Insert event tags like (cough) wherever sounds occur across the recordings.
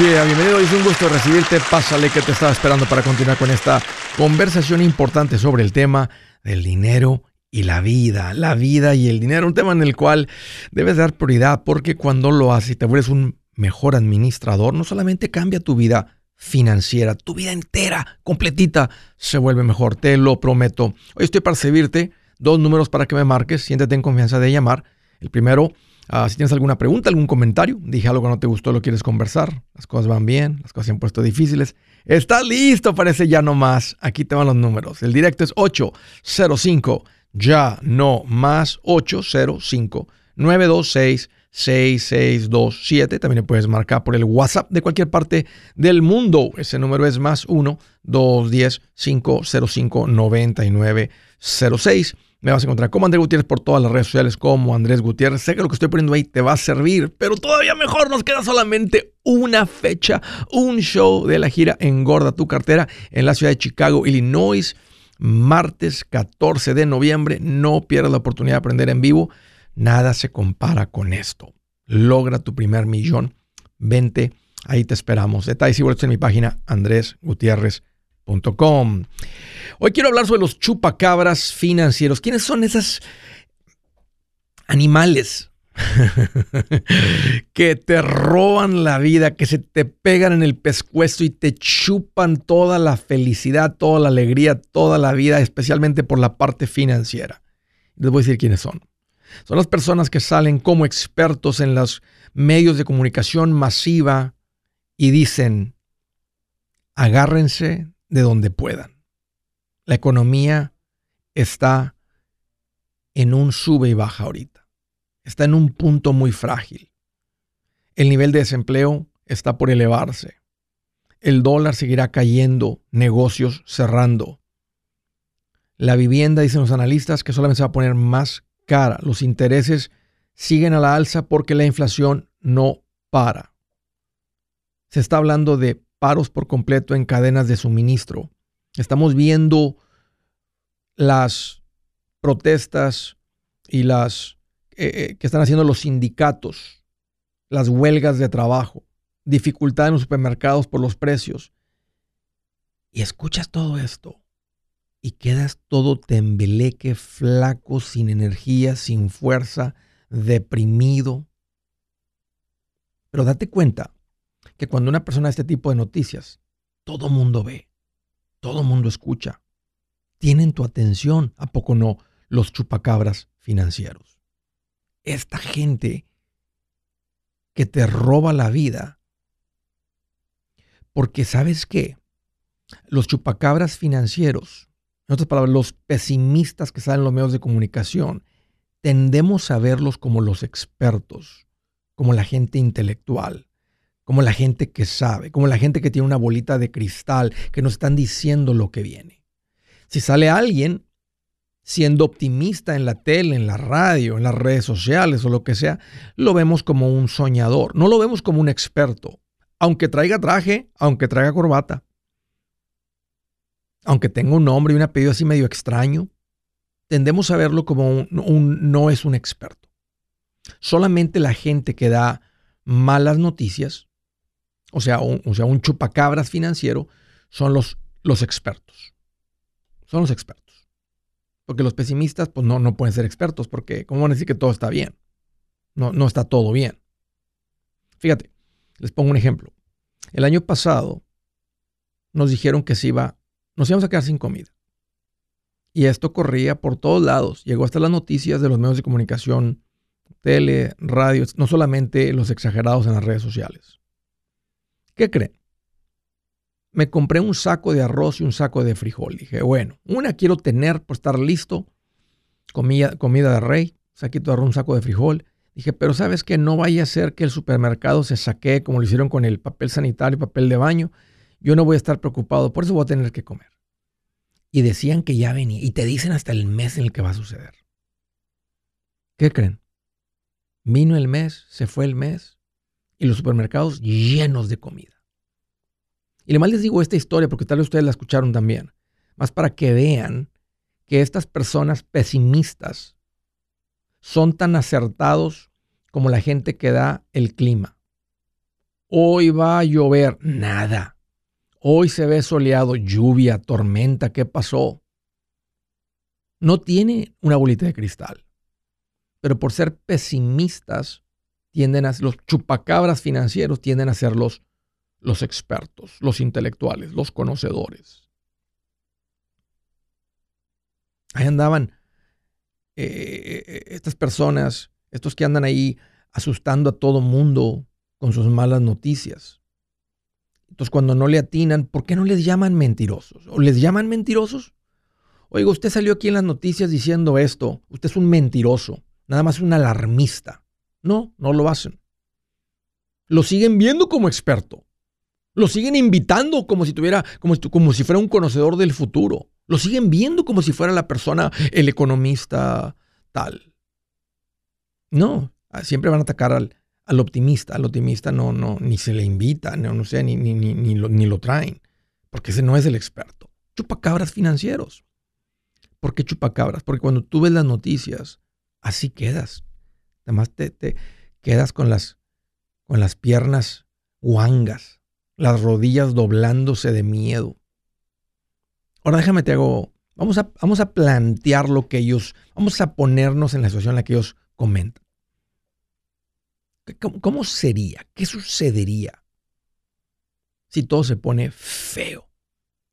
yeah, bienvenido, es un gusto recibirte. Pásale que te estaba esperando para continuar con esta conversación importante sobre el tema del dinero y la vida. La vida y el dinero, un tema en el cual debes dar prioridad porque cuando lo haces y te vuelves un mejor administrador, no solamente cambia tu vida financiera, tu vida entera, completita, se vuelve mejor, te lo prometo. Hoy estoy para servirte, dos números para que me marques, siéntete en confianza de llamar. El primero, Ah, si tienes alguna pregunta, algún comentario, dije algo que no te gustó, lo quieres conversar, las cosas van bien, las cosas se han puesto difíciles, estás listo, parece ya no más. Aquí te van los números. El directo es 805, ya no más 805 926 6627. También puedes marcar por el WhatsApp de cualquier parte del mundo. Ese número es más 1 210 505 9906. Me vas a encontrar como Andrés Gutiérrez por todas las redes sociales como Andrés Gutiérrez. Sé que lo que estoy poniendo ahí te va a servir, pero todavía mejor nos queda solamente una fecha, un show de la gira Engorda tu cartera en la ciudad de Chicago, Illinois, martes 14 de noviembre. No pierdas la oportunidad de aprender en vivo. Nada se compara con esto. Logra tu primer millón. Vente, ahí te esperamos. Detalles y boletos en mi página Andrés Gutiérrez Hoy quiero hablar sobre los chupacabras financieros. ¿Quiénes son esos animales (laughs) que te roban la vida, que se te pegan en el pescuezo y te chupan toda la felicidad, toda la alegría, toda la vida, especialmente por la parte financiera? Les voy a decir quiénes son. Son las personas que salen como expertos en los medios de comunicación masiva y dicen, agárrense de donde puedan. La economía está en un sube y baja ahorita. Está en un punto muy frágil. El nivel de desempleo está por elevarse. El dólar seguirá cayendo, negocios cerrando. La vivienda, dicen los analistas, que solamente se va a poner más cara. Los intereses siguen a la alza porque la inflación no para. Se está hablando de paros por completo en cadenas de suministro. Estamos viendo las protestas y las eh, eh, que están haciendo los sindicatos, las huelgas de trabajo, dificultad en los supermercados por los precios. Y escuchas todo esto y quedas todo tembeleque, flaco, sin energía, sin fuerza, deprimido. Pero date cuenta que cuando una persona este tipo de noticias, todo mundo ve, todo mundo escucha, tienen tu atención, ¿a poco no? Los chupacabras financieros. Esta gente que te roba la vida, porque sabes qué, los chupacabras financieros, en otras palabras, los pesimistas que salen en los medios de comunicación, tendemos a verlos como los expertos, como la gente intelectual como la gente que sabe, como la gente que tiene una bolita de cristal, que nos están diciendo lo que viene. Si sale alguien siendo optimista en la tele, en la radio, en las redes sociales o lo que sea, lo vemos como un soñador, no lo vemos como un experto, aunque traiga traje, aunque traiga corbata, aunque tenga un nombre y un apellido así medio extraño, tendemos a verlo como un, no es un experto. Solamente la gente que da malas noticias o sea, un, o sea, un chupacabras financiero, son los, los expertos. Son los expertos. Porque los pesimistas, pues no, no pueden ser expertos, porque ¿cómo van a decir que todo está bien? No, no está todo bien. Fíjate, les pongo un ejemplo. El año pasado nos dijeron que se iba, nos íbamos a quedar sin comida. Y esto corría por todos lados. Llegó hasta las noticias de los medios de comunicación, tele, radio, no solamente los exagerados en las redes sociales. ¿Qué creen? Me compré un saco de arroz y un saco de frijol. Dije, bueno, una quiero tener por estar listo, comida, comida de rey, saquito de arroz, un saco de frijol. Dije, pero sabes que no vaya a ser que el supermercado se saquee como lo hicieron con el papel sanitario y papel de baño. Yo no voy a estar preocupado, por eso voy a tener que comer. Y decían que ya venía, y te dicen hasta el mes en el que va a suceder. ¿Qué creen? Vino el mes, se fue el mes, y los supermercados llenos de comida. Y además les digo esta historia porque tal vez ustedes la escucharon también, más para que vean que estas personas pesimistas son tan acertados como la gente que da el clima. Hoy va a llover. Nada. Hoy se ve soleado, lluvia, tormenta. ¿Qué pasó? No tiene una bolita de cristal. Pero por ser pesimistas, tienden a, los chupacabras financieros tienden a ser los, los expertos, los intelectuales, los conocedores. Ahí andaban eh, eh, estas personas, estos que andan ahí asustando a todo mundo con sus malas noticias. Entonces, cuando no le atinan, ¿por qué no les llaman mentirosos? ¿O les llaman mentirosos? Oiga, usted salió aquí en las noticias diciendo esto. Usted es un mentiroso. Nada más un alarmista. No, no lo hacen. Lo siguen viendo como experto. Lo siguen invitando como si tuviera, como, como si fuera un conocedor del futuro. Lo siguen viendo como si fuera la persona, el economista tal. No, ah, siempre van a atacar al, al optimista. Al optimista no, no, ni se le invita, no, no sé, ni, ni, ni, ni, lo, ni lo traen, porque ese no es el experto. Chupacabras financieros. ¿Por qué chupacabras? Porque cuando tú ves las noticias, así quedas. Además te, te quedas con las, con las piernas guangas, las rodillas doblándose de miedo. Ahora déjame te hago, vamos a, vamos a plantear lo que ellos, vamos a ponernos en la situación en la que ellos comentan. ¿Cómo, sería? ¿Qué sucedería si todo se pone feo?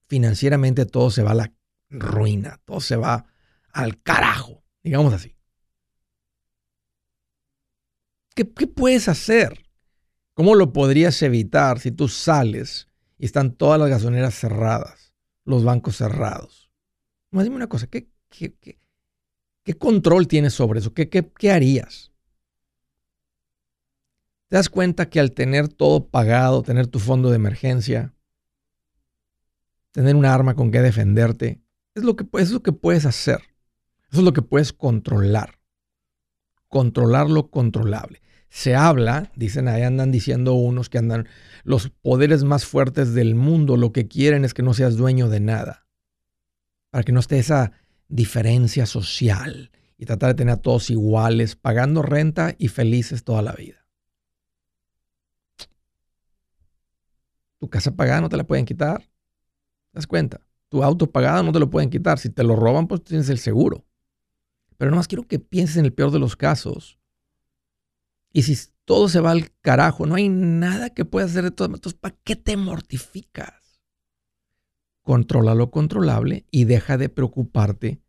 Financieramente todo se va a la ruina, todo se va al carajo, digamos así. ¿Qué, ¿Qué, puedes hacer? ¿Cómo lo podrías evitar si tú sales y están todas las gasolineras cerradas? los bancos cerrados. Más dime una cosa, ¿qué, qué, qué, control tienes sobre eso? ¿Qué, ¿Qué, harías? ¿Te das cuenta que al tener todo pagado, tener tu fondo de emergencia, tener un arma con que defenderte, es lo que, es lo que puedes hacer? Eso es lo que puedes controlar. Controlar lo controlable. Se habla, dicen ahí andan diciendo unos que andan los poderes más fuertes del mundo, lo que quieren es que no seas dueño de nada. Para que no esté esa diferencia social y tratar de tener a todos iguales, pagando renta y felices toda la vida. Tu casa pagada no te la pueden quitar. ¿Te das cuenta? Tu auto pagado no te lo pueden quitar. Si te lo roban, pues tienes el seguro. Pero nomás quiero que pienses en el peor de los casos y si todo se va al carajo, no hay nada que puedas hacer de todo. Entonces, ¿para qué te mortificas? Controla lo controlable y deja de preocuparte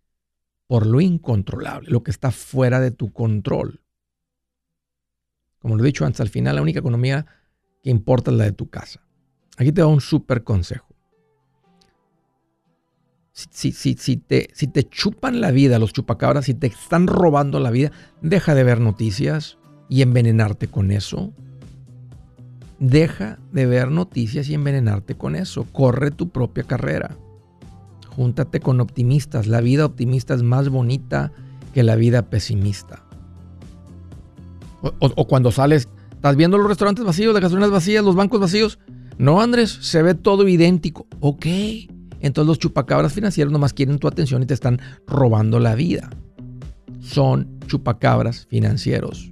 por lo incontrolable, lo que está fuera de tu control. Como lo he dicho antes, al final la única economía que importa es la de tu casa. Aquí te doy un súper consejo. Si te chupan la vida los chupacabras, si te están robando la vida, deja de ver noticias, y envenenarte con eso. Deja de ver noticias y envenenarte con eso. Corre tu propia carrera. Júntate con optimistas. La vida optimista es más bonita que la vida pesimista. O, cuando sales, estás viendo los restaurantes vacíos, las gasolinas vacías, los bancos vacíos. No, Andrés, se ve todo idéntico. Ok. Entonces los chupacabras financieros nomás quieren tu atención y te están robando la vida. Son chupacabras financieros.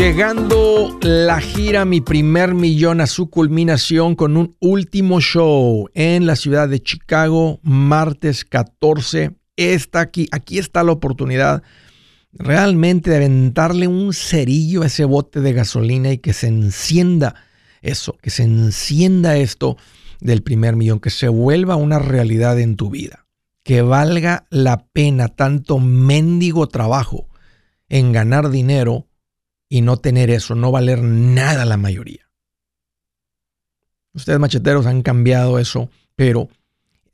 Llegando la gira Mi primer millón a su culminación con un último show en la ciudad de Chicago, martes 14. Está aquí, aquí está la oportunidad realmente de aventarle un cerillo a ese bote de gasolina y que se encienda eso, que se encienda esto del primer millón, que se vuelva una realidad en tu vida, que valga la pena tanto mendigo trabajo en ganar dinero y no tener eso, no valer nada la mayoría. Ustedes macheteros han cambiado eso, pero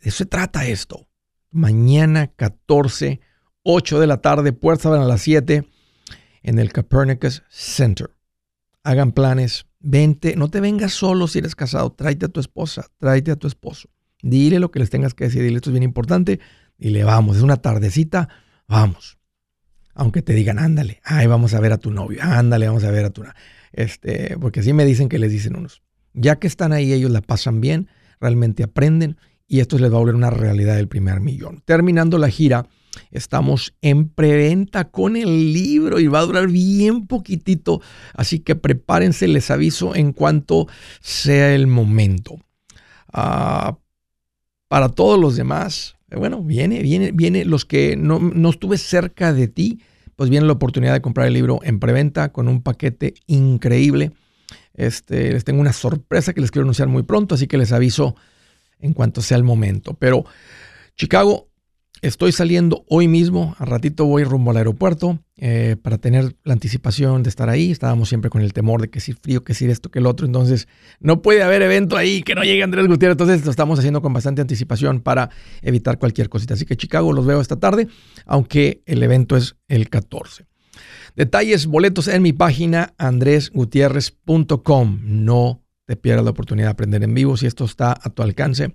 de eso se trata esto. Mañana 14, 8 de la tarde, puertas abren a las 7 en el Copernicus Center. Hagan planes, vente, no te vengas solo si eres casado, tráete a tu esposa, tráete a tu esposo. Dile lo que les tengas que decir, dile esto es bien importante, dile vamos, es una tardecita, vamos aunque te digan, ándale, ay, vamos a ver a tu novio, ándale, vamos a ver a tu... Este, porque así me dicen que les dicen unos. Ya que están ahí, ellos la pasan bien, realmente aprenden y esto les va a volver una realidad del primer millón. Terminando la gira, estamos en preventa con el libro y va a durar bien poquitito, así que prepárense, les aviso en cuanto sea el momento. Ah, para todos los demás, bueno, viene, viene, viene. Los que no, no estuve cerca de ti, pues viene la oportunidad de comprar el libro en preventa con un paquete increíble. Este, les tengo una sorpresa que les quiero anunciar muy pronto, así que les aviso en cuanto sea el momento. Pero Chicago, Estoy saliendo hoy mismo, a ratito voy rumbo al aeropuerto eh, para tener la anticipación de estar ahí. Estábamos siempre con el temor de que si frío, que si esto, que el otro. Entonces, no puede haber evento ahí que no llegue Andrés Gutiérrez. Entonces, lo estamos haciendo con bastante anticipación para evitar cualquier cosita. Así que Chicago los veo esta tarde, aunque el evento es el 14. Detalles, boletos en mi página andresgutierrez.com. No te pierdas la oportunidad de aprender en vivo si esto está a tu alcance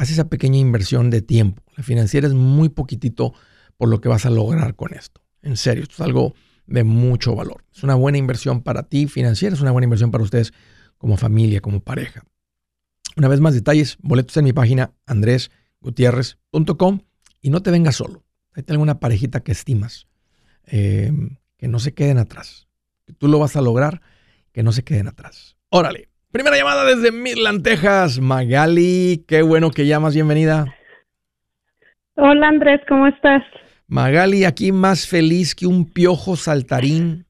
haz esa pequeña inversión de tiempo. La financiera es muy poquitito por lo que vas a lograr con esto. En serio, esto es algo de mucho valor. Es una buena inversión para ti financiera, es una buena inversión para ustedes como familia, como pareja. Una vez más detalles, boletos en mi página andresgutierrez.com y no te vengas solo. Ahí tengo una parejita que estimas, eh, que no se queden atrás. Que tú lo vas a lograr, que no se queden atrás. Órale. Primera llamada desde Midland, Texas. Magali, qué bueno que llamas, bienvenida. Hola Andrés, ¿cómo estás? Magali, aquí más feliz que un piojo saltarín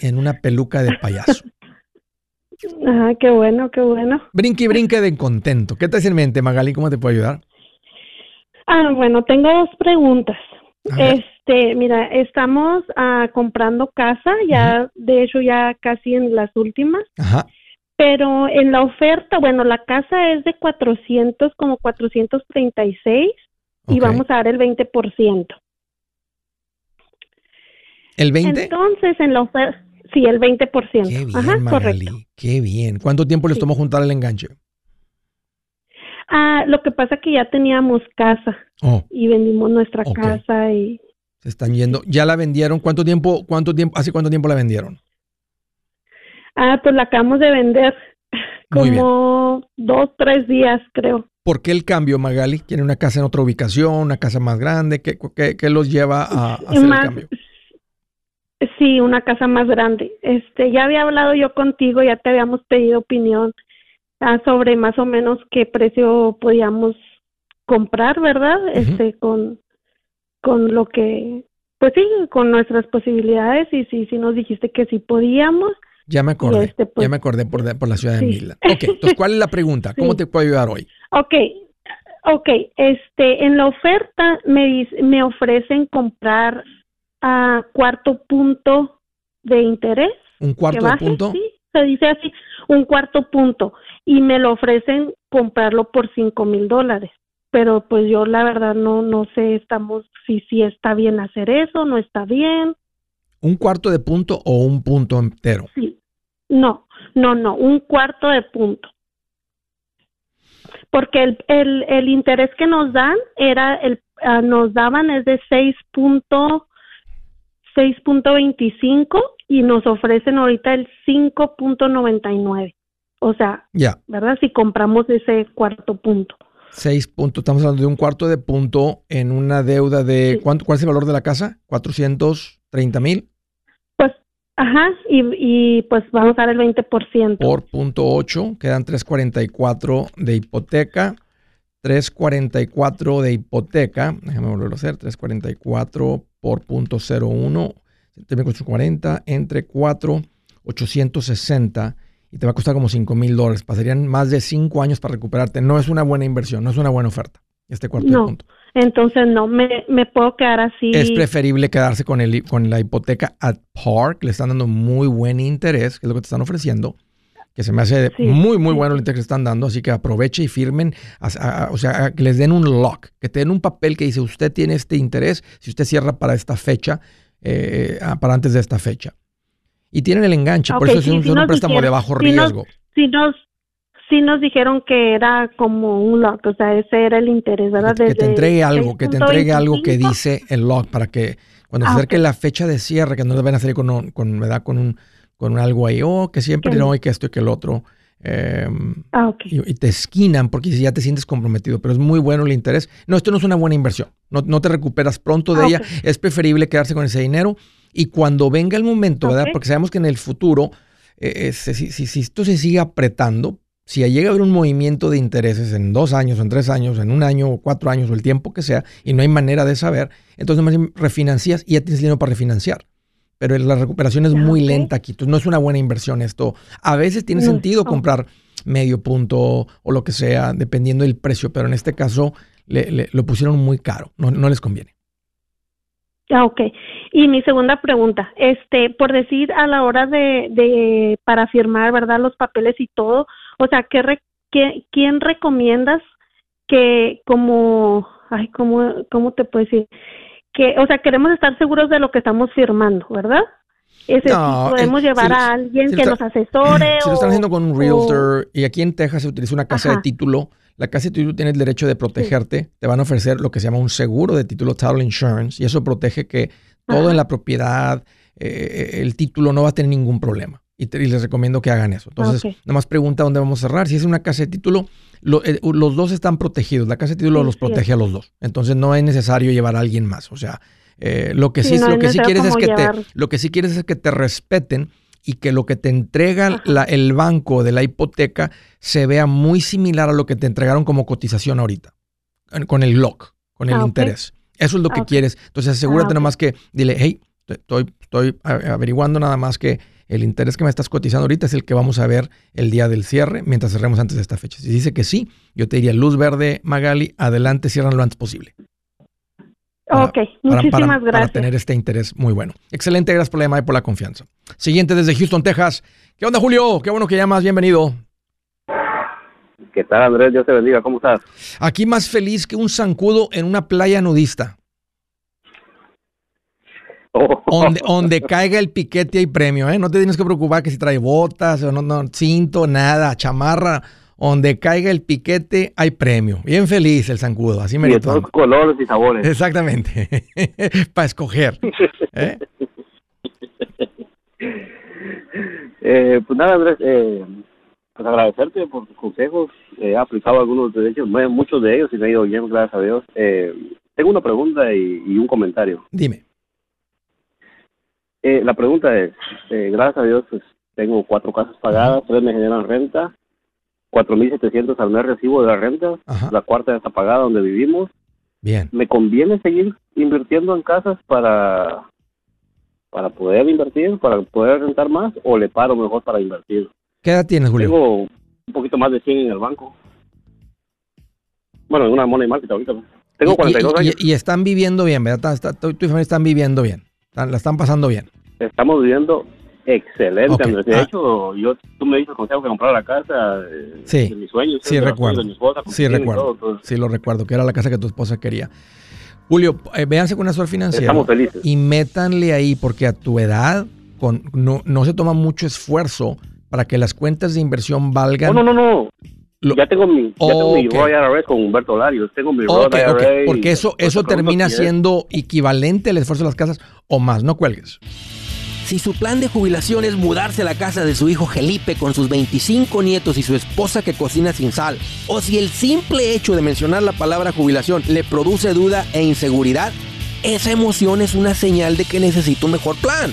en una peluca de payaso. (laughs) Ah, qué bueno, qué bueno. Brinque y brinque de contento. ¿Qué te hace en mente, Magali? ¿Cómo te puedo ayudar? Ah, bueno, tengo dos preguntas. Este, mira, estamos ah, comprando casa, ya, de hecho, ya casi en las últimas. Ajá. Pero en la oferta, bueno, la casa es de 400, como 436 y vamos a dar el 20%. ¿El 20? Entonces, en la oferta, sí, el 20%. Qué bien, Ajá, correcto. Qué bien. ¿Cuánto tiempo les tomó juntar el enganche? Ah, lo que pasa que ya teníamos casa oh. y vendimos nuestra casa y se están yendo. ¿Ya la vendieron? ¿Cuánto tiempo, cuánto tiempo, hace cuánto tiempo la vendieron? Ah, pues la acabamos de vender como dos, tres días, creo. ¿Por qué el cambio, Magali? ¿Tiene una casa en otra ubicación, una casa más grande? ¿Qué, qué, los lleva a, hacer el cambio? Sí, una casa más grande. Este, ya había hablado yo contigo, ya te habíamos pedido opinión ah, sobre más o menos qué precio podíamos comprar, ¿verdad? Este, con, con lo que, pues sí, con nuestras posibilidades y sí, sí nos dijiste que sí podíamos. Ya me acordé, este, pues, ya me acordé por, por la ciudad de Mila. Ok, entonces, ¿cuál es la pregunta? ¿Cómo te puedo ayudar hoy? Ok, ok, este, en la oferta me, me ofrecen comprar a cuarto punto de interés. ¿Un cuarto de punto? Sí, se dice así, un cuarto punto. Y me lo ofrecen comprarlo por cinco mil dólares. Pero pues yo la verdad no, no sé, estamos, si, si está bien hacer eso, no está bien. ¿Un cuarto de punto o un punto entero? Sí. No, no, no, un cuarto de punto. Porque el, el, el interés que nos dan era, el, ah, nos daban es de seis punto 6.25 y nos ofrecen ahorita el 5.99. O sea, ya. ¿verdad? Si compramos ese cuarto punto. 6 puntos, estamos hablando de un cuarto de punto en una deuda de, ¿cuánto, ¿cuál es el valor de la casa? ¿430 mil? Ajá, y, y, pues vamos a dar el 20%. Por punto 8, quedan 344 de hipoteca. 344 de hipoteca, déjame volverlo a hacer, 344 por punto 01, 40 entre 4, 860 y te va a costar como 5 mil dólares. Pasarían más de 5 años para recuperarte. No es una buena inversión, no es una buena oferta. Este cuarto no, punto. Entonces no, me, me, puedo quedar así. Es preferible quedarse con, el, con la hipoteca at par, que le están dando muy buen interés, que es lo que te están ofreciendo, que se me hace muy, muy bueno el interés que están dando, así que aproveche y firmen, o sea, que les den un lock, que te den un papel que dice, usted tiene este interés, si usted cierra para esta fecha, eh, ah, para antes de esta fecha. Y tienen el enganche, por eso es un, préstamo de bajo riesgo. Si nos, si nos dijeron que era como un lock, o sea, ese era el interés, ¿verdad? Que, te entregue algo, que te entregue algo que dice el lock para que cuando se ah, acerque la fecha de cierre, que no les van a salir con, con, con un con algo ahí, oh, que siempre no, y que esto y que el otro. Em, ah, y, te esquinan porque ya te sientes comprometido, pero es muy bueno el interés. No, esto no es una buena inversión. No, te recuperas pronto de ah, ella. Es preferible quedarse con ese dinero y cuando venga el momento, ¿verdad? Porque sabemos que en el futuro, eh, eh, si, si, esto se sigue apretando, si llega a haber un movimiento de intereses en dos años, en tres años, en un año o cuatro años o el tiempo que sea, y no hay manera de saber, entonces más refinancias y ya tienes dinero para refinanciar pero la recuperación es muy lenta aquí. Entonces no es una buena inversión esto. A veces tiene sentido comprar medio punto o lo que sea, dependiendo del precio, pero en este caso le, lo pusieron muy caro, no, no les conviene. Ah, ok. Y mi segunda pregunta, este, por decir a la hora de, de para firmar, ¿verdad? Los papeles y todo, o sea, ¿qué, qué ¿quién recomiendas que como, ay, ¿cómo, cómo te puedo decir? que, o sea, queremos estar seguros de lo que estamos firmando, ¿verdad? Ese, podemos llevar a alguien que nos asesore. (clears throat) Si lo están haciendo con un realtor y aquí en Texas se utiliza una casa de título, la casa de título tiene el derecho de protegerte. Te van a ofrecer lo que se llama un seguro de título, title insurance, y eso protege que todo en la propiedad, eh, el título no va a tener ningún problema. Y, les recomiendo que hagan eso. Entonces, nada más pregunta dónde vamos a cerrar. Si es una casa de título, eh, los dos están protegidos. La casa de título los protege a los dos. Entonces, no es necesario llevar a alguien más. O sea, eh, lo que sí, lo que sí quieres es que te, lo que sí quieres es que te respeten y que lo que te entrega el banco de la hipoteca se vea muy similar a lo que te entregaron como cotización ahorita, con el lock, con el ah, interés. Eso es lo que ah, quieres. Entonces asegúrate ah, nada más que dile, hey, estoy, estoy averiguando nada más que el interés que me estás cotizando ahorita es el que vamos a ver el día del cierre mientras cerremos antes de esta fecha. Si dice que sí, yo te diría luz verde, Magali, adelante, cierran lo antes posible. ok, muchísimas gracias. Para tener este interés muy bueno. Excelente, gracias por la llamada y por la confianza. Siguiente desde Houston, Texas. ¿Qué onda, Julio? Qué bueno que llamas, bienvenido. ¿Qué tal, Andrés? Dios te bendiga, ¿cómo estás? Aquí más feliz que un zancudo en una playa nudista. Donde, caiga el piquete hay premio, ¿eh? No te tienes que preocupar que si trae botas o no, no, cinto, nada, chamarra. Donde caiga el piquete hay premio. Bien feliz el zancudo, así me De todos colores y sabores. Exactamente. (laughs) Para escoger. ¿eh? (laughs) ¿eh? pues nada, Andrés, eh, pues agradecerte por tus consejos. he aplicado algunos de ellos, muchos de ellos y me ha ido bien, gracias a Dios. Eh, tengo una pregunta y un comentario. Dime. Eh, la pregunta es, eh, gracias a Dios, pues tengo cuatro casas pagadas, tres me generan renta, 4.700 al mes recibo de la renta, la cuarta está pagada donde vivimos. Bien. ¿Me conviene seguir invirtiendo en casas para, para poder invertir, para poder rentar más o le paro mejor para invertir? ¿Qué edad tienes, Julio? Tengo un poquito más de 100 en el banco. Bueno, en una money market ahorita. Tengo 42 años. Y, están viviendo bien, ¿verdad? Tú y tu familia están viviendo bien. La están pasando bien. Estamos viviendo excelente, Andrés. De ah. hecho, yo, tú me dices consejo que comprar la casa eh, sí. de mis sueños. Sí, recuerdo. sí, recuerdo. sí, lo recuerdo, que era la casa que tu esposa quería. Julio, eh, véanse con una asesor financiero. Estamos felices. Y métanle ahí, porque a tu edad con, no, no se toma mucho esfuerzo para que las cuentas de inversión valgan. No, no, no, ya tengo mi, ya tengo mi IRS con Humberto Larios, tengo mi okay, IRS. Porque eso, eso termina siendo equivalente al esfuerzo de las casas o más, no cuelgues. Si su plan de jubilación es mudarse a la casa de su hijo Felipe con sus 25 nietos y su esposa que cocina sin sal, o si el simple hecho de mencionar la palabra jubilación le produce duda e inseguridad, esa emoción es una señal de que necesita un mejor plan.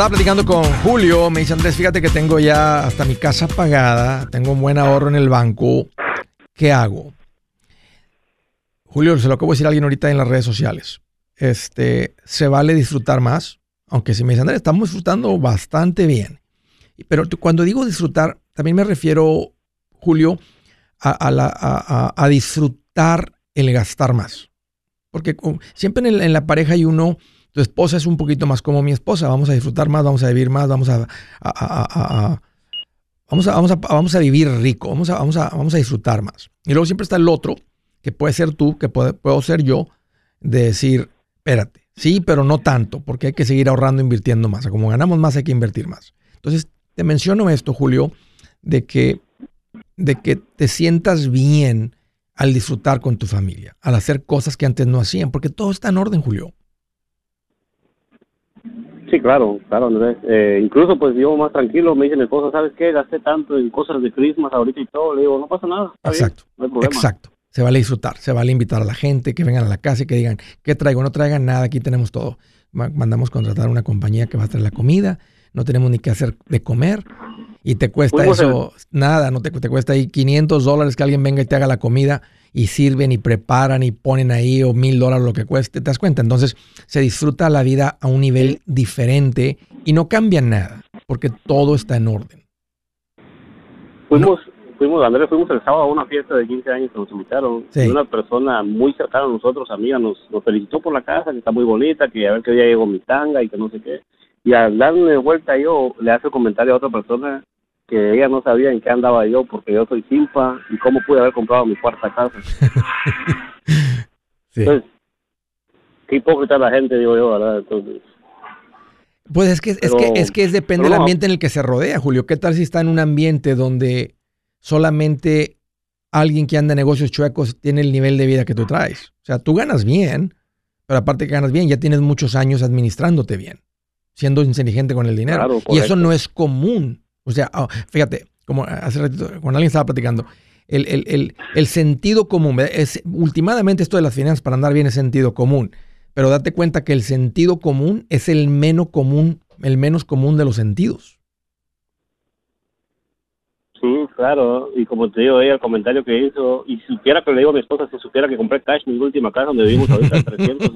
Estaba platicando con Julio, me dice Andrés, fíjate que tengo ya hasta mi casa pagada, tengo un buen ahorro en el banco, ¿qué hago? Julio, se lo acabo de decir a alguien ahorita en las redes sociales. Este, se vale disfrutar más, aunque si me dice Andrés, estamos disfrutando bastante bien. Pero cuando digo disfrutar, también me refiero, Julio, a, disfrutar el gastar más. Porque siempre en, en la pareja hay uno tu esposa es un poquito más como mi esposa, vamos a disfrutar más, vamos a vivir más, vamos a, vamos, a, vamos, a, vivir rico, vamos a, vamos, a, vamos a disfrutar más. Y luego siempre está el otro, que puede ser tú, que puedo ser yo, de decir, espérate, sí, pero no tanto, porque hay que seguir ahorrando, invirtiendo más. como ganamos más, hay que invertir más. Entonces, te menciono esto, Julio, de que, de que te sientas bien al disfrutar con tu familia, al hacer cosas que antes no hacían, porque todo está en orden, Julio. Sí, claro, claro, Andrés. Eh, incluso pues yo más tranquilo, me dice mi esposa, ¿sabes qué? Gasté tanto en cosas de Christmas ahorita y todo. Le digo, no pasa nada. Exacto. no hay problema. Exacto. Se vale disfrutar, se vale invitar a la gente que vengan a la casa y que digan, ¿qué traigo? No traigan nada, aquí tenemos todo. Mandamos contratar una compañía que va a traer la comida, no tenemos ni que hacer de comer y te cuesta eso, nada, no te, te cuesta ahí 500 dólares que alguien venga y te haga la comida y sirven y preparan y ponen ahí o mil dólares lo que cueste, ¿te das cuenta? Entonces se disfruta la vida a un nivel diferente y no cambia nada, porque todo está en orden. Fuimos, fuimos, Andrés, fuimos el sábado a una fiesta de 15 años que nos invitaron. Y una persona muy cercana a nosotros, amiga, nos, nos felicitó por la casa, que está muy bonita, que a ver qué día llegó mi tanga y que no sé qué. Y al darle vuelta yo, le hace comentario a otra persona que ella no sabía en qué andaba yo porque yo soy simpa y cómo pude haber comprado mi cuarta casa. (laughs) sí. Entonces, qué hipócrita la gente, digo yo, ¿verdad? Entonces, pues es que, es que, es que es depende del ambiente en el que se rodea, Julio. ¿Qué tal si está en un ambiente donde solamente alguien que anda en negocios chuecos tiene el nivel de vida que tú traes? O sea, tú ganas bien, pero aparte que ganas bien, ya tienes muchos años administrándote bien, siendo inteligente con el dinero. y eso no es común. O sea, ah, fíjate, como hace ratito, cuando alguien estaba platicando, el, sentido común, es, últimamente esto de las finanzas para andar bien es sentido común, pero date cuenta que el sentido común es el menos común, el menos común de los sentidos. Sí, claro, y como te digo, ella el comentario que hizo, y supiera que le digo a mi esposa, si supiera que compré cash en mi última casa donde vivimos ahorita, (laughs) 300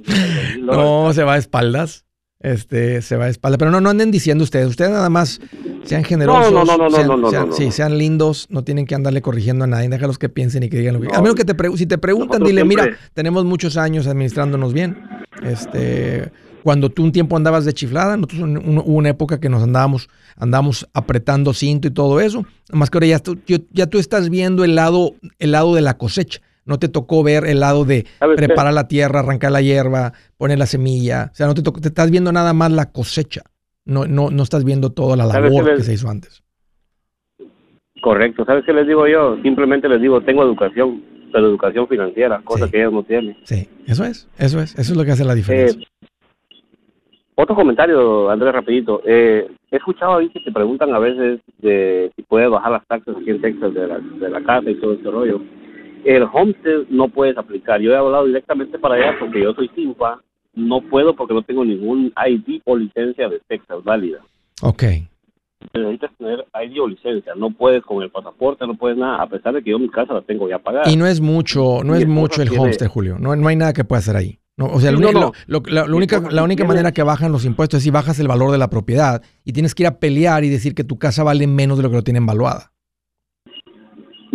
No, se va a espaldas, este, se va a espaldas, pero no, no anden diciendo ustedes, ustedes nada más sean generosos, no, no, no, no, no, no, sí, sean lindos, no tienen que andarle corrigiendo a nadie, déjalos que piensen y que digan lo que... a menos que te si te preguntan, dile, mira, tenemos muchos años administrándonos bien, este cuando tú un tiempo andabas de chiflada, nosotros hubo una época que nos andábamos, andábamos apretando cinto y todo eso. Más que ahora ya tú, ya tú estás viendo el lado, el lado de la cosecha. No te tocó ver el lado de preparar la tierra, arrancar la hierba, poner la semilla. O sea, no te tocó, te estás viendo nada más la cosecha. No, no, no estás viendo toda la labor que se hizo antes. Correcto. ¿Sabes qué les digo yo? Simplemente les digo, tengo educación, pero educación financiera, cosa que ellos no tienen. Sí, eso es, eso es, eso es lo que hace la diferencia. Eh, otro comentario, Andrés, rapidito. Eh, he escuchado ahí que te preguntan a veces de si puedes bajar las taxas aquí en Texas de la, de la casa y todo ese rollo. El homestead no puedes aplicar. Yo he hablado directamente para allá porque yo soy simpa. No puedo porque no tengo ningún ID o licencia de Texas válida. Ok. Necesitas tener ID o licencia. No puedes con el pasaporte, no puedes nada, a pesar de que yo mi casa la tengo ya pagada. Y no es mucho, no es mucho el homestead, Julio. No, no hay nada que pueda hacer ahí. No, o sea, la, única, la única manera que bajan los impuestos es si bajas el valor de la propiedad y tienes que ir a pelear y decir que tu casa vale menos de lo que lo tienen valuada.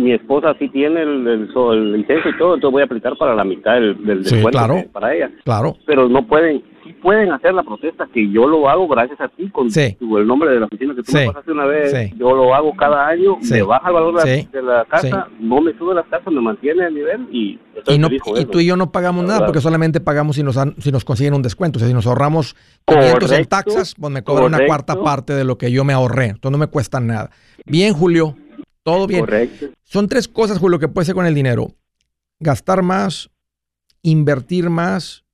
Mi esposa sí tiene el, el, licencia y todo, entonces voy a aplicar para la mitad del, del descuento para ella. Claro. Pero no pueden, pueden hacer la protesta, que yo lo hago gracias a ti, con el nombre de la oficina que tú me pasaste una vez. Yo lo hago cada año, me baja el valor de la, casa, no me sube las casas, me mantiene el nivel y... Y, no, y tú y yo no pagamos nada porque solamente pagamos si nos, si nos consiguen un descuento. O sea, si nos ahorramos 500 en taxas, pues me cobran una cuarta parte de lo que yo me ahorré. Entonces no me cuesta nada. Bien, Julio. Todo bien. Correcto. Son tres cosas, Julio, que puede ser con el dinero. Gastar más, invertir más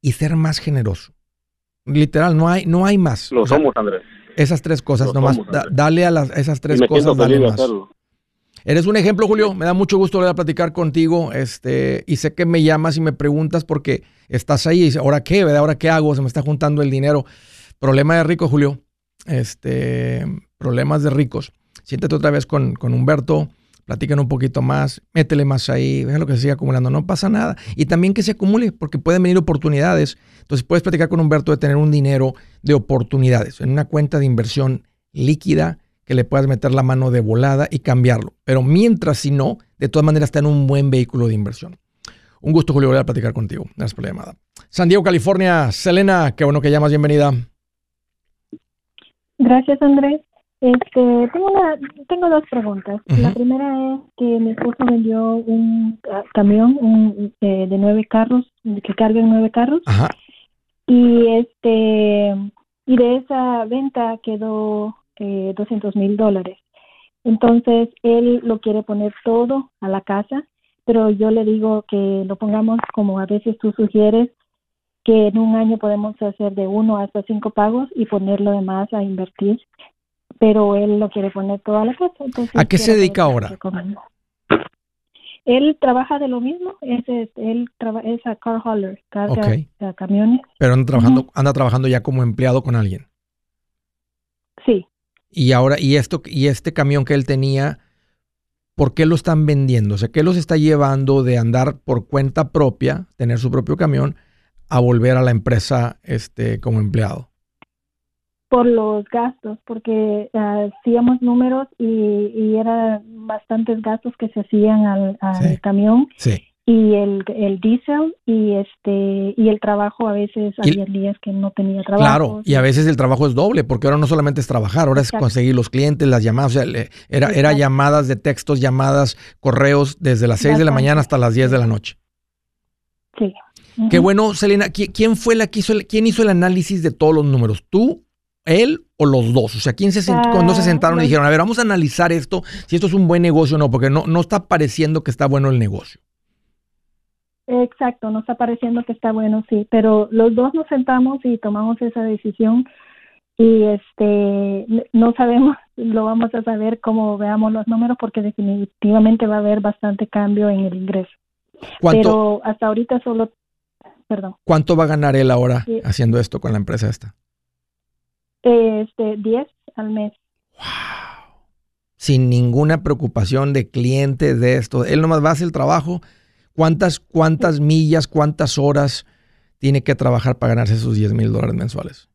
y ser más generoso. Literal, no hay, no hay más. Lo somos, Andrés. Esas tres cosas, nomás dale a las, esas tres cosas, dale más. Eres un ejemplo, Julio. Me da mucho gusto volver a platicar contigo. Este, y sé que me llamas y me preguntas porque estás ahí y dices, ¿ahora qué? ¿Ahora qué hago? Se me está juntando el dinero. Problema de rico, Julio. Este, problemas de ricos. Siéntate otra vez con, con Humberto platican un poquito más, métele más ahí, lo que se siga acumulando, no pasa nada. Y también que se acumule, porque pueden venir oportunidades. Entonces puedes platicar con Humberto de tener un dinero de oportunidades en una cuenta de inversión líquida que le puedas meter la mano de volada y cambiarlo. Pero mientras, si no, de todas maneras está en un buen vehículo de inversión. Un gusto, Julio, volver a platicar contigo. Gracias por la llamada. San Diego, California. Selena, qué bueno que llamas. Bienvenida. Gracias, Andrés. Este, tengo, una, tengo dos preguntas. La primera es que mi esposo vendió un camión un, eh, de nueve carros, que carga nueve carros. Y este y de esa venta quedó eh, 200 mil dólares. Entonces, él lo quiere poner todo a la casa, pero yo le digo que lo pongamos como a veces tú sugieres, que en un año podemos hacer de uno hasta cinco pagos y poner lo demás a invertir pero él lo quiere poner toda la casa. ¿A qué se dedica ahora? Él trabaja de lo mismo, es, él es a car hauler, carga camiones. Pero anda trabajando, anda trabajando ya como empleado con alguien. Sí. Y ahora, y esto, y este camión que él tenía, ¿por qué lo están vendiendo? O sea, ¿qué los está llevando de andar por cuenta propia, tener su propio camión, a volver a la empresa este, como empleado? Por los gastos, porque uh, hacíamos números y, y eran bastantes gastos que se hacían al, camión. Y el, el diésel y este y el trabajo a veces había días que no tenía trabajo. Claro, y a veces el trabajo es doble, porque ahora no solamente es trabajar, ahora es conseguir los clientes, las llamadas, o sea, era, era llamadas de textos, llamadas, correos desde las 6 de la mañana hasta las 10 de la noche. Sí. Qué bueno, Selena, ¿quién fue la que hizo quién hizo el análisis de todos los números? ¿Tú él o los dos? O sea, ¿quién se cuando se ah, sentaron y dijeron, a ver, vamos a analizar esto, si esto es un buen negocio o no, porque no, no está pareciendo que está bueno el negocio. Exacto, no está pareciendo que está bueno, sí, pero los dos nos sentamos y tomamos esa decisión y este no sabemos, (laughs) lo vamos a saber como veamos los números porque definitivamente va a haber bastante cambio en el ingreso. Pero hasta ahorita solo, perdón. ¿Cuánto va a ganar él ahora haciendo esto con la empresa esta? Este, 10 al mes. Wow. sin ninguna preocupación de clientes, de esto. Él nomás va a hacer el trabajo. ¿Cuántas, cuántas millas, cuántas horas tiene que trabajar para ganarse esos 10 mil dólares mensuales?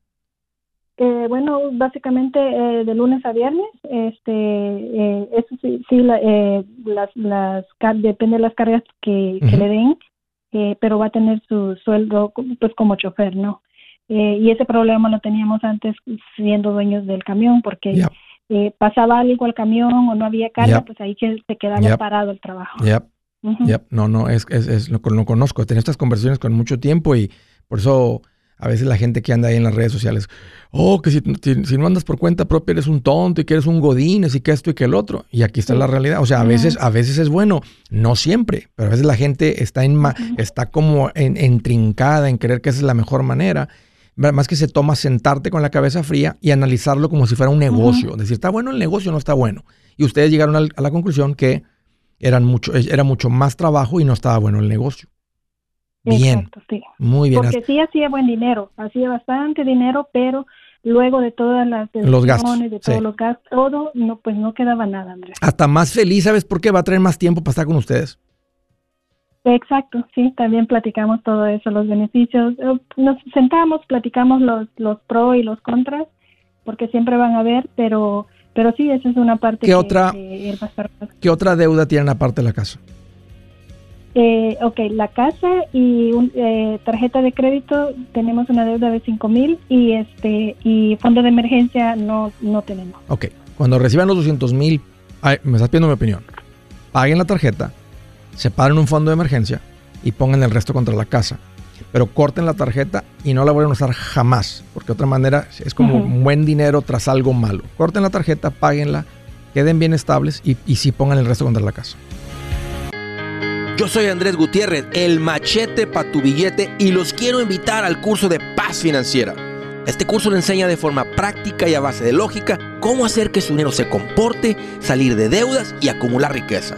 Eh, bueno, básicamente eh, de lunes a viernes, este, eh, eso sí, sí las, las, depende de las cargas que, le den, pero va a tener su sueldo pues como chofer, ¿no? Y ese problema lo teníamos antes siendo dueños del camión, porque pasaba algo al camión o no había carga, pues ahí se quedaba parado el trabajo. No, no, es, es, es lo, lo, conozco. Tenido estas conversaciones con mucho tiempo y por eso a veces la gente que anda ahí en las redes sociales, oh, que si, si, no andas por cuenta propia eres un tonto y que eres un godín, y que esto y que el otro. Y aquí está la realidad. O sea, a veces, a veces es bueno, no siempre, pero a veces la gente está, en, está como en, entrincada en creer que esa es la mejor manera. Más que se toma sentarte con la cabeza fría y analizarlo como si fuera un negocio. Decir, ¿está bueno el negocio o no está bueno? Y ustedes llegaron a la conclusión que eran mucho, era mucho más trabajo y no estaba bueno el negocio. Bien. Exacto, sí. Muy bien. Porque sí hacía buen dinero, hacía bastante dinero, pero luego de todas las los gastos, de todos los gastos, todo, no, pues no quedaba nada, Andrés. Hasta más feliz, ¿sabes por qué? Va a tener más tiempo para estar con ustedes. Exacto, sí, también platicamos todo eso, los beneficios. Eh, nos sentamos, platicamos los, los pros y los contras, porque siempre van a ver, pero pero sí, esa es una parte ¿Qué que, otra, ¿Qué otra deuda tienen aparte de la casa? Eh, ok, la casa y un, eh, tarjeta de crédito tenemos una deuda de 5 mil y este y fondo de emergencia no, no tenemos. Ok, cuando reciban los 200 mil, me estás pidiendo mi opinión, paguen la tarjeta, separen un fondo de emergencia y pongan el resto contra la casa. Pero corten la tarjeta y no la vuelvan a usar jamás, porque de otra manera es como un buen dinero tras algo malo. Corten la tarjeta, páguenla, queden bien estables y, y sí pongan el resto contra la casa. Yo soy Andrés Gutiérrez, el machete para tu billete y los quiero invitar al curso de paz financiera. Este curso le enseña de forma práctica y a base de lógica cómo hacer que su dinero se comporte, salir de deudas y acumular riqueza.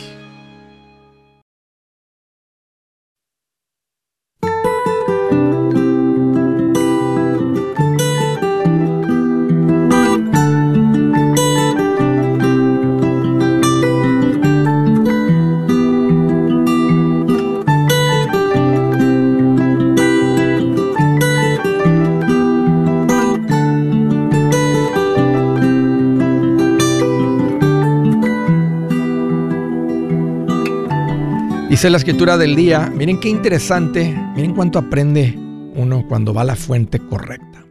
Dice la escritura del día, miren qué interesante, miren cuánto aprende uno cuando va a la fuente correcta.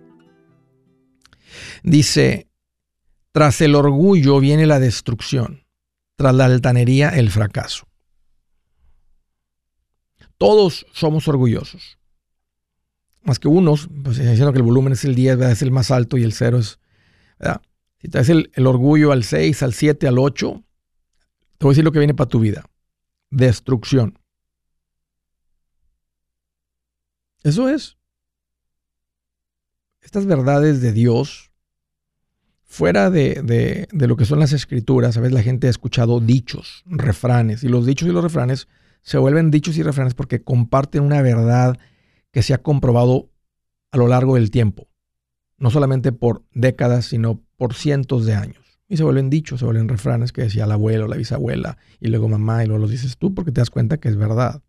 Dice, tras el orgullo viene la destrucción, tras la altanería el fracaso. Todos somos orgullosos. Más que unos, pues diciendo que el volumen es el 10, es el más alto y el 0 es... Si traes el, el orgullo al 6, al 7, al 8, te voy a decir lo que viene para tu vida destrucción. Eso es. Estas verdades de Dios, fuera de, lo que son las escrituras, a veces la gente ha escuchado dichos, refranes, y los dichos y los refranes se vuelven dichos y refranes porque comparten una verdad que se ha comprobado a lo largo del tiempo, no solamente por décadas, sino por cientos de años. Y se vuelven dichos, se vuelven refranes que decía el abuelo, la bisabuela, y luego mamá, y luego los dices tú porque te das cuenta que es verdad.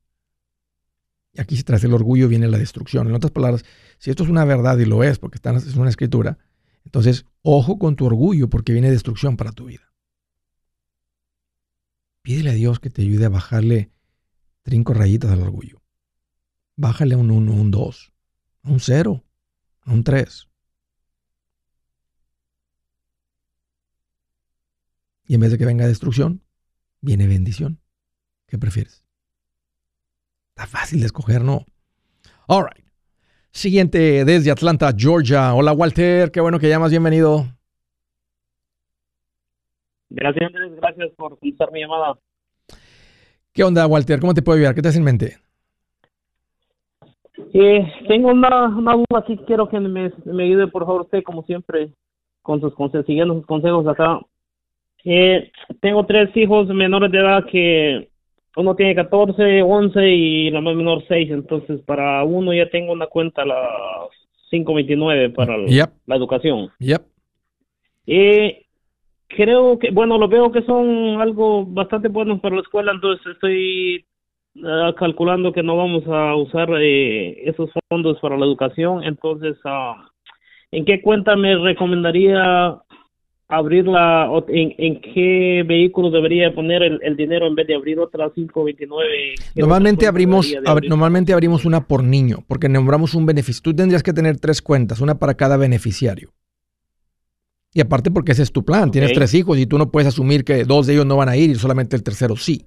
Y aquí si tras el orgullo viene la destrucción. En otras palabras, si esto es una verdad y lo es porque está, es una escritura, entonces ojo con tu orgullo porque viene destrucción para tu vida. Pídele a Dios que te ayude a bajarle trinco rayitas al orgullo. Bájale un 1, un 2, un 0, un 3. Y en vez de que venga destrucción, viene bendición. ¿Qué prefieres? Está fácil de escoger, ¿no? All right. Siguiente desde Atlanta, Georgia. Hola, Walter. Qué bueno que llamas. Bienvenido. Gracias, Gracias por contestar mi llamada. ¿Qué onda, Walter? ¿Cómo te puedo ayudar? ¿Qué te hace en mente? Eh, tengo una, una duda así quiero que me, me ayude, por favor, usted, como siempre, con sus consejos, siguiendo sus consejos acá. Eh, tengo tres hijos menores de edad que uno tiene 14, 11 y la más menor 6. Entonces, para uno ya tengo una cuenta, la 529, para la educación. Yep. Eh, creo que, bueno, lo veo que son algo bastante buenos para la escuela, entonces estoy uh, calculando que no vamos a usar eh, esos fondos para la educación. Entonces, uh, ¿en qué cuenta me recomendaría abrirla? ¿En, en qué vehículo debería poner el, dinero en vez de abrir otra 529? Normalmente abrimos, normalmente abrimos una por niño, porque nombramos un beneficio. Tú tendrías que tener tres cuentas, una para cada beneficiario. Y aparte porque ese es tu plan, tienes tres hijos y tú no puedes asumir que dos de ellos no van a ir y solamente el tercero sí.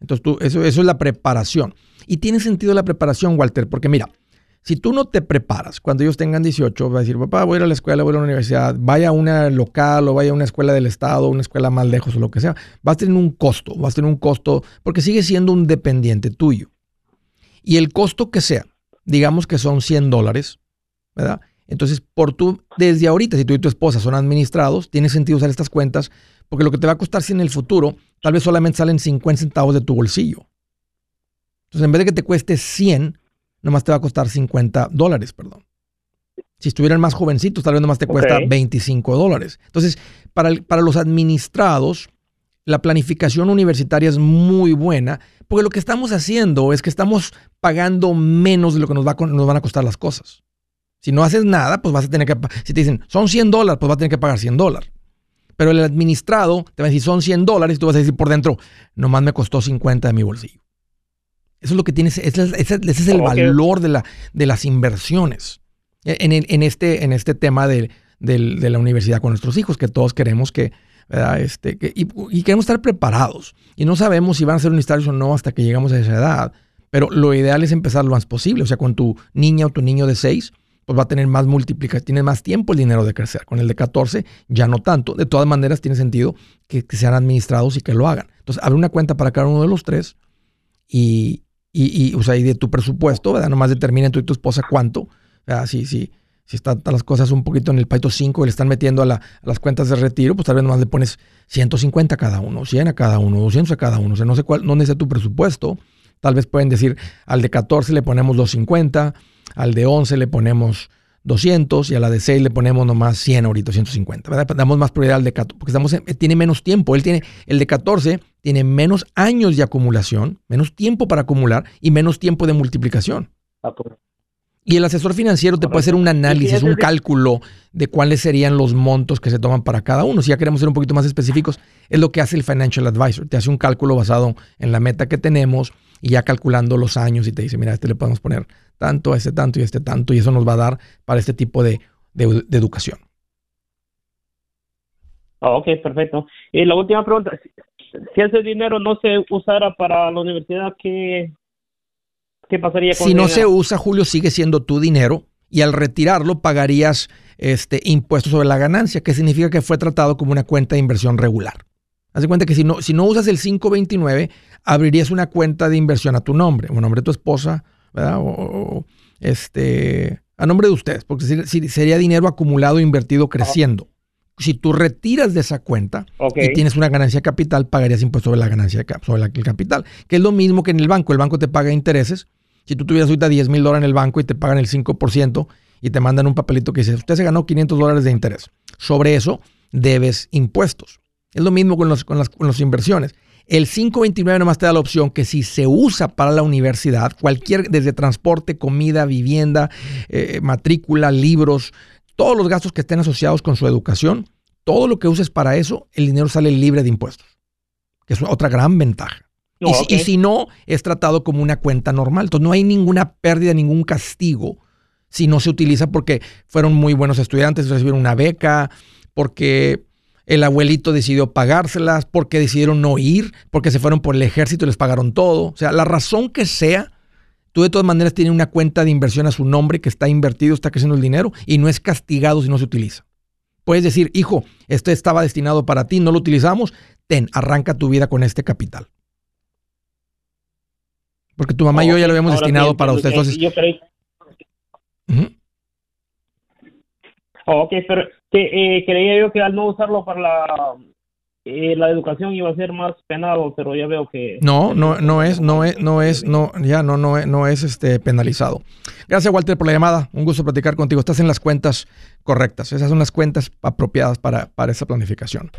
Entonces tú, eso, eso es la preparación. Y tiene sentido la preparación, Walter, porque mira, si tú no te preparas, cuando ellos tengan 18, va a decir, papá, voy a ir a la escuela, voy a la universidad, vaya a una local o vaya a una escuela del estado, una escuela más lejos o lo que sea, vas a tener un costo, vas a tener un costo, porque sigue siendo un dependiente tuyo. Y el costo que sea, digamos que son 100 dólares, ¿verdad? Entonces, por tú, desde ahorita, si tú y tu esposa son administrados, tiene sentido usar estas cuentas, porque lo que te va a costar si en el futuro, tal vez solamente salen 50 centavos de tu bolsillo. Entonces, en vez de que te cueste 100, nomás te va a costar 50 dólares, perdón. Si estuvieran más jovencitos, tal vez nomás te cuesta 25 dólares. Entonces, para, para los administrados, la planificación universitaria es muy buena, porque lo que estamos haciendo es que estamos pagando menos de lo que nos, va, nos van a costar las cosas. Si no haces nada, pues vas a tener que, si te dicen, son 100 dólares, pues vas a tener que pagar 100 dólares. Pero el administrado te va a decir, son 100 dólares y tú vas a decir por dentro, nomás me costó 50 de mi bolsillo. Eso es lo que tienes, ese, es el valor de, la, de las inversiones e, en, en, este, en este tema de, la universidad con nuestros hijos, que todos queremos que, Este, y, y, queremos estar preparados. Y no sabemos si van a ser universitarios o no hasta que llegamos a esa edad. Pero lo ideal es empezar lo más posible. O sea, con tu niña o tu niño de 6, pues va a tener más multiplicación, tiene más tiempo el dinero de crecer. Con el de 14 ya no tanto. De todas maneras tiene sentido que, sean administrados y que lo hagan. Entonces, abre una cuenta para cada uno de los tres y, y, o sea, y de tu presupuesto, ¿verdad? Nomás determina tú y tu esposa cuánto. Si, si, si están las cosas un poquito en el Paito 5 y le están metiendo a, las cuentas de retiro, pues tal vez nomás le pones 150 a cada uno, 100 a cada uno, 200 a cada uno. O sea, no sé cuál, dónde está tu presupuesto. Tal vez pueden decir, al de 14 le ponemos 250 al de 11 le ponemos 200 y a la de 6 le ponemos nomás 100 ahorita, 150. ¿verdad? Damos más prioridad al de 14, porque estamos tiene menos tiempo. Él tiene, el de 14 tiene menos años de acumulación, menos tiempo para acumular y menos tiempo de multiplicación. Ah, pues. Y el asesor financiero te puede hacer un análisis, un cálculo de cuáles serían los montos que se toman para cada uno. Si ya queremos ser un poquito más específicos, es lo que hace el financial advisor. Te hace un cálculo basado en la meta que tenemos y ya calculando los años y te dice, mira, a este le podemos poner tanto, a este tanto y a este tanto, y eso nos va a dar para este tipo de, educación. Ah, ok, perfecto. Y la última pregunta, si ese dinero no se usara para la universidad, ¿qué, qué pasaría con Si no se usa, Julio, sigue siendo tu dinero y al retirarlo pagarías este, impuestos sobre la ganancia, que significa que fue tratado como una cuenta de inversión regular. Haz de cuenta que si no, si no usas el 529, abrirías una cuenta de inversión a tu nombre, o nombre de tu esposa, ¿verdad? O, este, a nombre de ustedes, porque sería dinero acumulado, invertido, creciendo. Si tú retiras de esa cuenta y tienes una ganancia de capital, pagarías impuesto sobre la ganancia de sobre el capital, que es lo mismo que en el banco. El banco te paga intereses. Si tú tuvieras ahorita 10 mil dólares en el banco y te pagan el 5% y te mandan un papelito que dice, usted se ganó 500 dólares de interés. Sobre eso debes impuestos. Es lo mismo con, los, con, las, con las inversiones. El 529 nomás te da la opción que si se usa para la universidad, cualquier, desde transporte, comida, vivienda, eh, matrícula, libros, todos los gastos que estén asociados con su educación, todo lo que uses para eso, el dinero sale libre de impuestos, que es otra gran ventaja. y, y, si no, es tratado como una cuenta normal. Entonces no hay ninguna pérdida, ningún castigo si no se utiliza porque fueron muy buenos estudiantes, recibieron una beca, porque el abuelito decidió pagárselas, porque decidieron no ir, porque se fueron por el ejército y les pagaron todo. O sea, la razón que sea, tú de todas maneras tienes una cuenta de inversión a su nombre que está invertido, está creciendo el dinero y no es castigado si no se utiliza. Puedes decir, hijo, este estaba destinado para ti, no lo utilizamos, ten, arranca tu vida con este capital. Porque tu mamá y yo ya lo habíamos destinado para usted. Entonces, yo creí... ok, pero eh, creía yo que al no usarlo para la, eh, la educación iba a ser más penado, pero ya veo que... No, no, no es, no es, no es, no, ya no, no es, no es este penalizado. Gracias, Walter, por la llamada. Un gusto platicar contigo. Estás en las cuentas correctas. Esas son las cuentas apropiadas para, para esa planificación.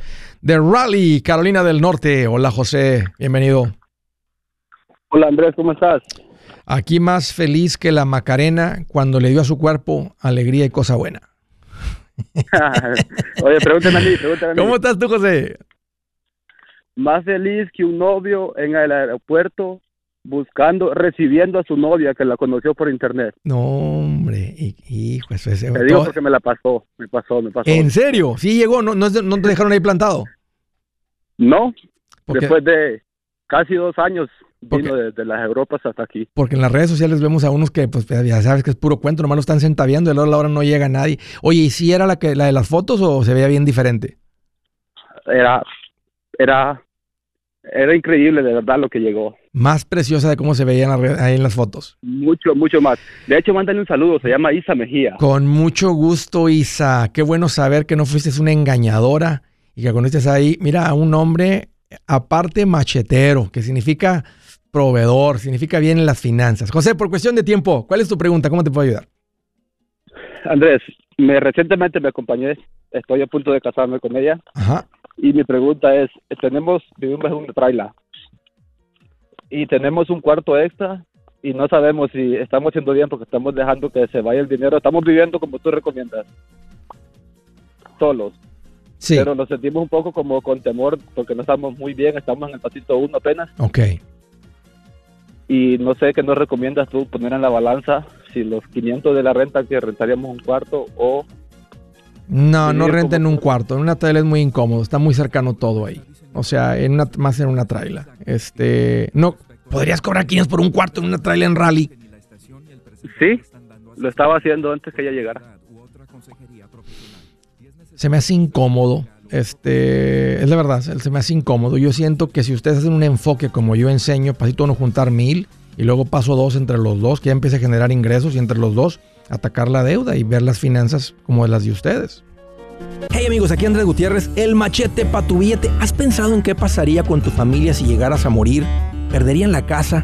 De Raleigh, Carolina del Norte. Hola, José. Bienvenido. Hola, Andrés, ¿cómo estás? Aquí más feliz que la Macarena cuando le dio a su cuerpo alegría y cosa buena. (laughs) Oye, pregúntame a mí, pregúntame a mí. ¿Cómo estás tú, José? Más feliz que un novio en el aeropuerto buscando, recibiendo a su novia que la conoció por internet. No, hombre, hijo, eso es... Te digo porque me la pasó, me pasó, me pasó. ¿En serio? ¿Sí llegó? ¿No, no, te dejaron ahí plantado? No, después de casi dos años vino desde las Europas hasta aquí. Porque en las redes sociales vemos a unos que, pues, ya sabes que es puro cuento, nomás lo están sentaviando y a la hora no llega nadie. Oye, ¿y si era la, que, la de las fotos o se veía bien diferente? Era, era, era increíble de verdad lo que llegó. Más preciosa de cómo se veía ahí en las fotos. Mucho, mucho más. De hecho, mándale un saludo, se llama Isa Mejía. Con mucho gusto, Isa. Qué bueno saber que no fuiste una engañadora y que conociste ahí, mira, a un hombre aparte machetero, que significa proveedor, significa bien en las finanzas. José, por cuestión de tiempo, ¿cuál es tu pregunta? ¿Cómo te puedo ayudar? Andrés, me recientemente me acompañé, estoy a punto de casarme con ella. Ajá. Y mi pregunta es, tenemos, vivimos en una trailer y tenemos un cuarto extra y no sabemos si estamos haciendo bien porque estamos dejando que se vaya el dinero. Estamos viviendo como tú recomiendas, solos. Sí. Pero nos sentimos un poco como con temor porque no estamos muy bien, estamos en el pasito uno apenas. Ok y no sé qué nos recomiendas tú poner en la balanza si los 500 de la renta que rentaríamos un cuarto o no no renten un cuarto en una trailer es muy incómodo está muy cercano todo ahí o sea en una más en una trailer este no podrías cobrar 500 por un cuarto en una trailer en rally. Sí lo estaba haciendo antes que ella llegara. Se me hace incómodo este, es de verdad, se me hace incómodo. Yo siento que si ustedes hacen un enfoque como yo enseño, pasito no juntar mil y luego paso dos entre los dos, que ya empiece a generar ingresos y entre los dos atacar la deuda y ver las finanzas como las de ustedes. Hey amigos, aquí Andrés Gutiérrez, el machete para tu billete. ¿Has pensado en qué pasaría con tu familia si llegaras a morir? ¿Perderían la casa?